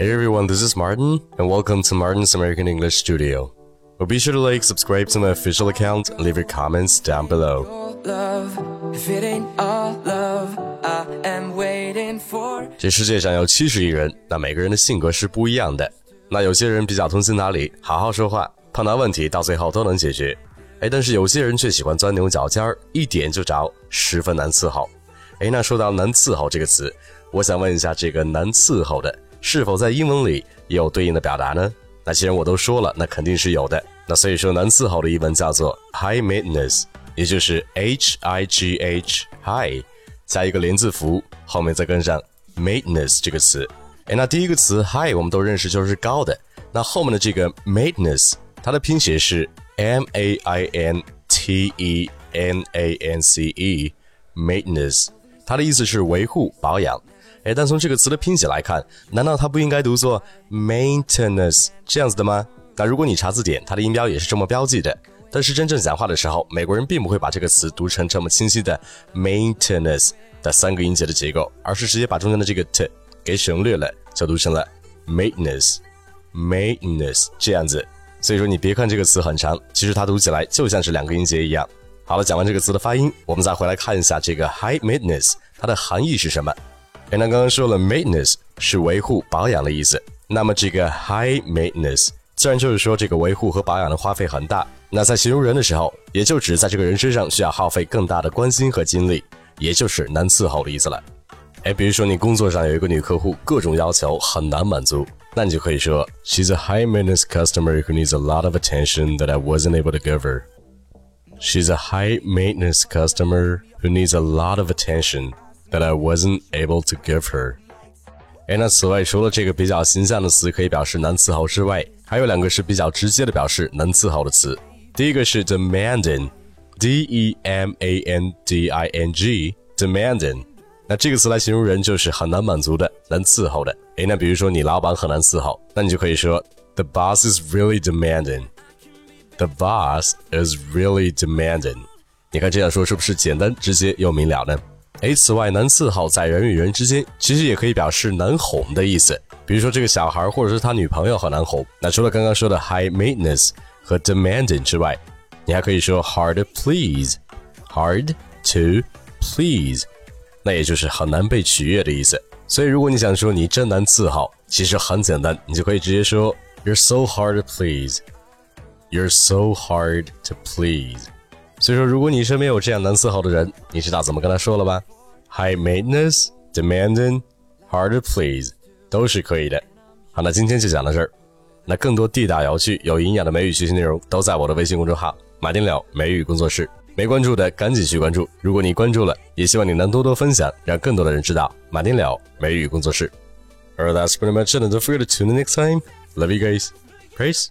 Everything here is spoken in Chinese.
Hey everyone, this is Martin, and welcome to Martin's American English Studio. Well, be sure to like, subscribe to my official account, and leave your comments down below. love. If it ain't all love, I am waiting for. 这世界上有七十亿人，那每个人的性格是不一样的。那有些人比较通情达理，好好说话，碰到问题到最后都能解决。哎，但是有些人却喜欢钻牛角尖儿，一点就着，十分难伺候。哎，那说到难伺候这个词，我想问一下，这个难伺候的是否在英文里也有对应的表达呢？那既然我都说了，那肯定是有的。那所以说，难伺候的英文叫做 high maintenance，也就是 H I G H high 加一个连字符，后面再跟上 maintenance 这个词。哎，那第一个词 high 我们都认识就是高的，那后面的这个 maintenance 它的拼写是 M A I N T E N A N C E maintenance，它的意思是维护保养。哎，但从这个词的拼写来看，难道它不应该读作 maintenance 这样子的吗？那如果你查字典，它的音标也是这么标记的。但是真正讲话的时候，美国人并不会把这个词读成这么清晰的 maintenance 的三个音节的结构，而是直接把中间的这个 t 给省略了，就读成了 maintenance，maintenance 这样子。所以说你别看这个词很长，其实它读起来就像是两个音节一样。好了，讲完这个词的发音，我们再回来看一下这个 high maintenance 它的含义是什么。哎，那刚刚说了 maintenance 是维护保养的意思，那么这个 high maintenance 自然就是说这个维护和保养的花费很大。那在形容人的时候，也就指在这个人身上需要耗费更大的关心和精力，也就是难伺候的意思了。哎，比如说你工作上有一个女客户，各种要求很难满足，那你就可以说 She's a high maintenance customer who needs a lot of attention that I wasn't able to give her. She's a high maintenance customer who needs a lot of attention that I wasn't able to give her. 哎，那此外，除了这个比较形象的词可以表示难伺候之外，还有两个是比较直接的表示难伺候的词。第一个是 demanding，d e m a n d i n g，demanding。那这个词来形容人就是很难满足的、难伺候的。诶，那比如说你老板很难伺候，那你就可以说 The boss is really demanding. The boss is really demanding. 你看这样说是不是简单直接又明了呢？ 诶，此外，难伺候在人与人之间其实也可以表示难哄的意思。比如说这个小孩或者是他女朋友很难哄，那除了刚刚说的 high maintenance 和 demanding 之外，你还可以说 hard to please，hard to please，那也就是很难被取悦的意思。所以如果你想说你真难伺候，其实很简单，你就可以直接说 You're so hard to please。You're so hard to please。所以说，如果你身边有这样难伺候的人，你知道怎么跟他说了吧？High maintenance, demanding, hard to please，都是可以的。好，那今天就讲到这儿。那更多地道有趣、有营养的美语学习内容，都在我的微信公众号“马丁了美语工作室”。没关注的赶紧去关注。如果你关注了，也希望你能多多分享，让更多的人知道马丁了美语工作室。Alright, that's pretty much it. And don't forget to tune in next time. Love you guys. Peace.